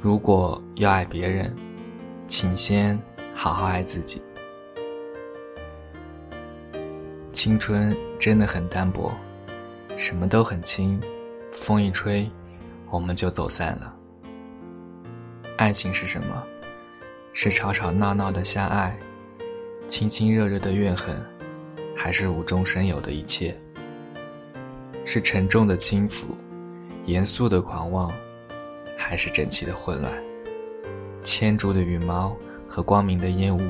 如果要爱别人，请先好好爱自己。青春真的很单薄，什么都很轻，风一吹，我们就走散了。爱情是什么？是吵吵闹闹的相爱，亲亲热热的怨恨，还是无中生有的一切？是沉重的轻浮，严肃的狂妄，还是整齐的混乱？牵住的羽毛和光明的烟雾，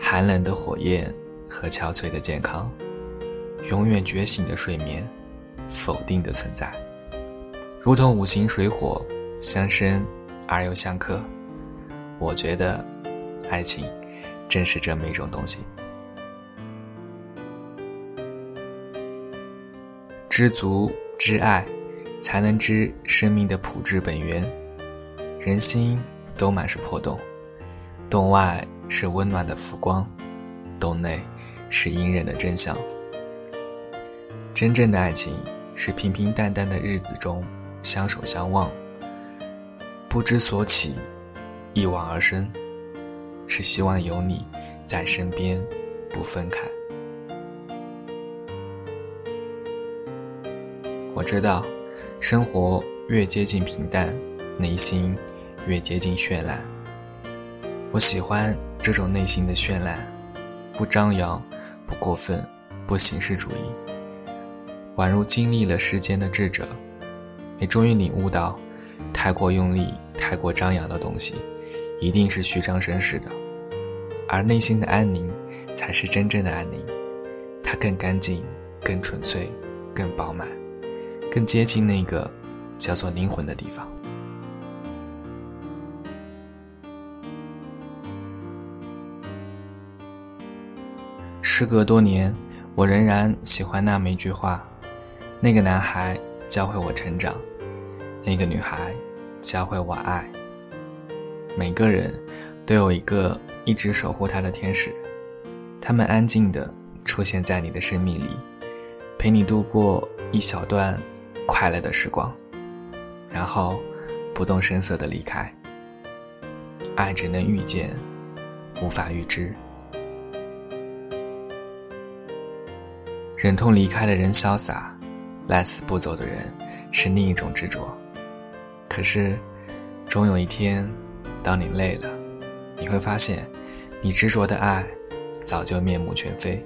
寒冷的火焰和憔悴的健康，永远觉醒的睡眠，否定的存在，如同五行水火相生而又相克。我觉得，爱情正是这么一种东西。知足知爱，才能知生命的朴质本源。人心都满是破洞，洞外是温暖的浮光，洞内是隐忍的真相。真正的爱情是平平淡淡的日子中相守相望，不知所起。一往而深，是希望有你在身边，不分开。我知道，生活越接近平淡，内心越接近绚烂。我喜欢这种内心的绚烂，不张扬，不过分，不形式主义，宛如经历了世间的智者，你终于领悟到，太过用力、太过张扬的东西。一定是虚张声势的，而内心的安宁，才是真正的安宁。它更干净，更纯粹，更饱满，更接近那个叫做灵魂的地方。时隔多年，我仍然喜欢那么一句话：那个男孩教会我成长，那个女孩教会我爱。每个人都有一个一直守护他的天使，他们安静地出现在你的生命里，陪你度过一小段快乐的时光，然后不动声色的离开。爱只能遇见，无法预知。忍痛离开的人潇洒，赖死不走的人是另一种执着。可是，终有一天。当你累了，你会发现，你执着的爱早就面目全非，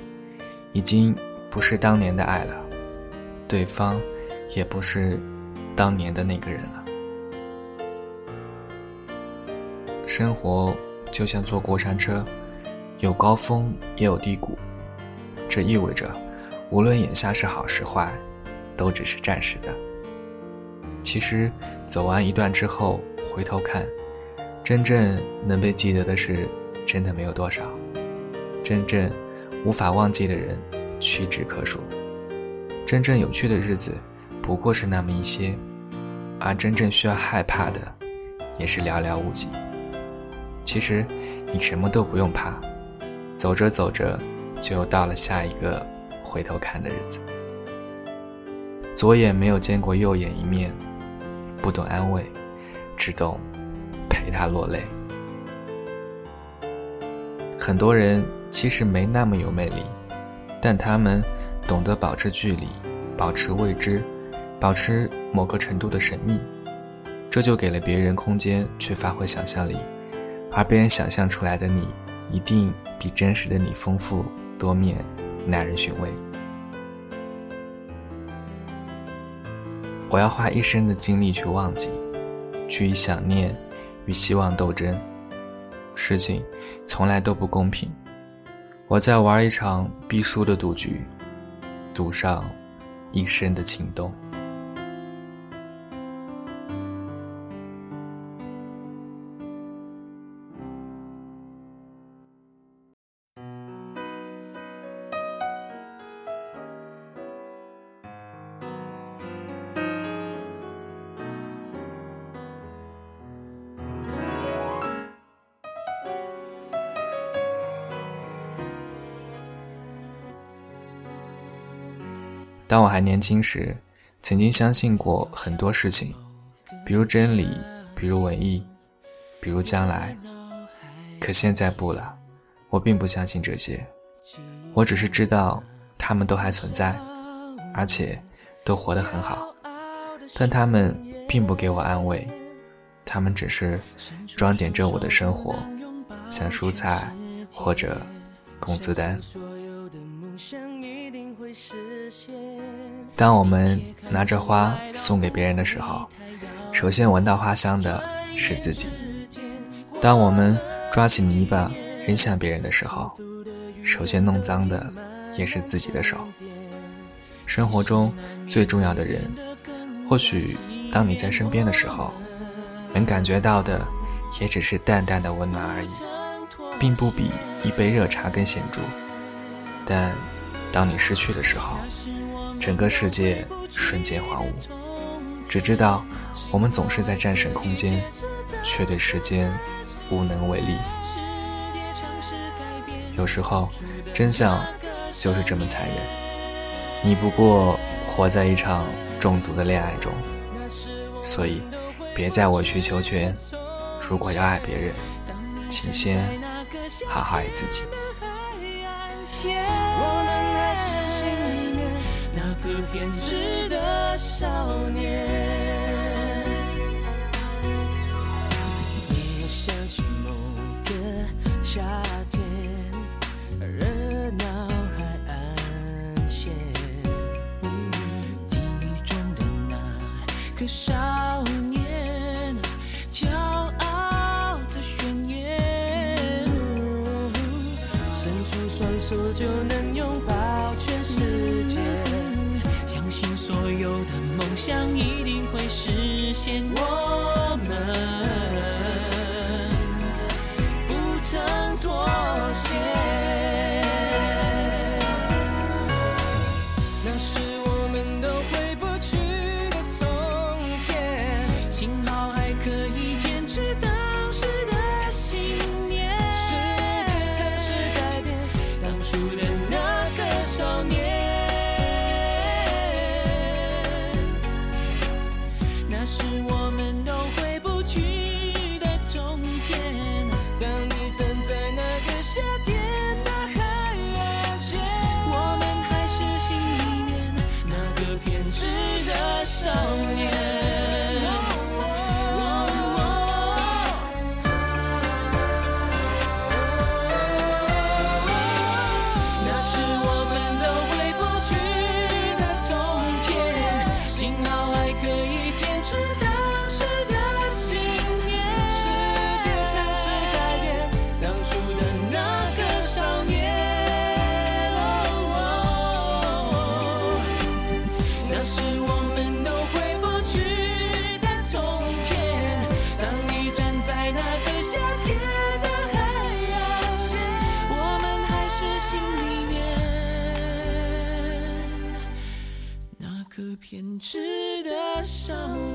已经不是当年的爱了，对方也不是当年的那个人了。生活就像坐过山车，有高峰也有低谷，这意味着，无论眼下是好是坏，都只是暂时的。其实，走完一段之后，回头看。真正能被记得的事，真的没有多少；真正无法忘记的人，屈指可数；真正有趣的日子，不过是那么一些；而真正需要害怕的，也是寥寥无几。其实，你什么都不用怕，走着走着，就又到了下一个回头看的日子。左眼没有见过右眼一面，不懂安慰，只懂。陪他落泪。很多人其实没那么有魅力，但他们懂得保持距离，保持未知，保持某个程度的神秘，这就给了别人空间去发挥想象力，而别人想象出来的你，一定比真实的你丰富多面，耐人寻味。我要花一生的精力去忘记，去想念。与希望斗争，事情从来都不公平。我在玩一场必输的赌局，赌上一生的情动。当我还年轻时，曾经相信过很多事情，比如真理，比如文艺，比如将来。可现在不了，我并不相信这些，我只是知道他们都还存在，而且都活得很好，但他们并不给我安慰，他们只是装点着我的生活，像蔬菜或者工资单。当我们拿着花送给别人的时候，首先闻到花香的是自己；当我们抓起泥巴扔向别人的时候，首先弄脏的也是自己的手。生活中最重要的人，或许当你在身边的时候，能感觉到的也只是淡淡的温暖而已，并不比一杯热茶更显著。但当你失去的时候，整个世界瞬间荒芜，只知道我们总是在战胜空间，却对时间。无能为力。有时候，真相就是这么残忍。你不过活在一场中毒的恋爱中，所以别再委曲求全。如果要爱别人，请先好好爱自己。偏执的少年你又想起某个夏天热闹海岸线。记忆中的那个少年骄傲的宣言。伸出双手就能拥抱全世界。想一定会实现。我偏执的少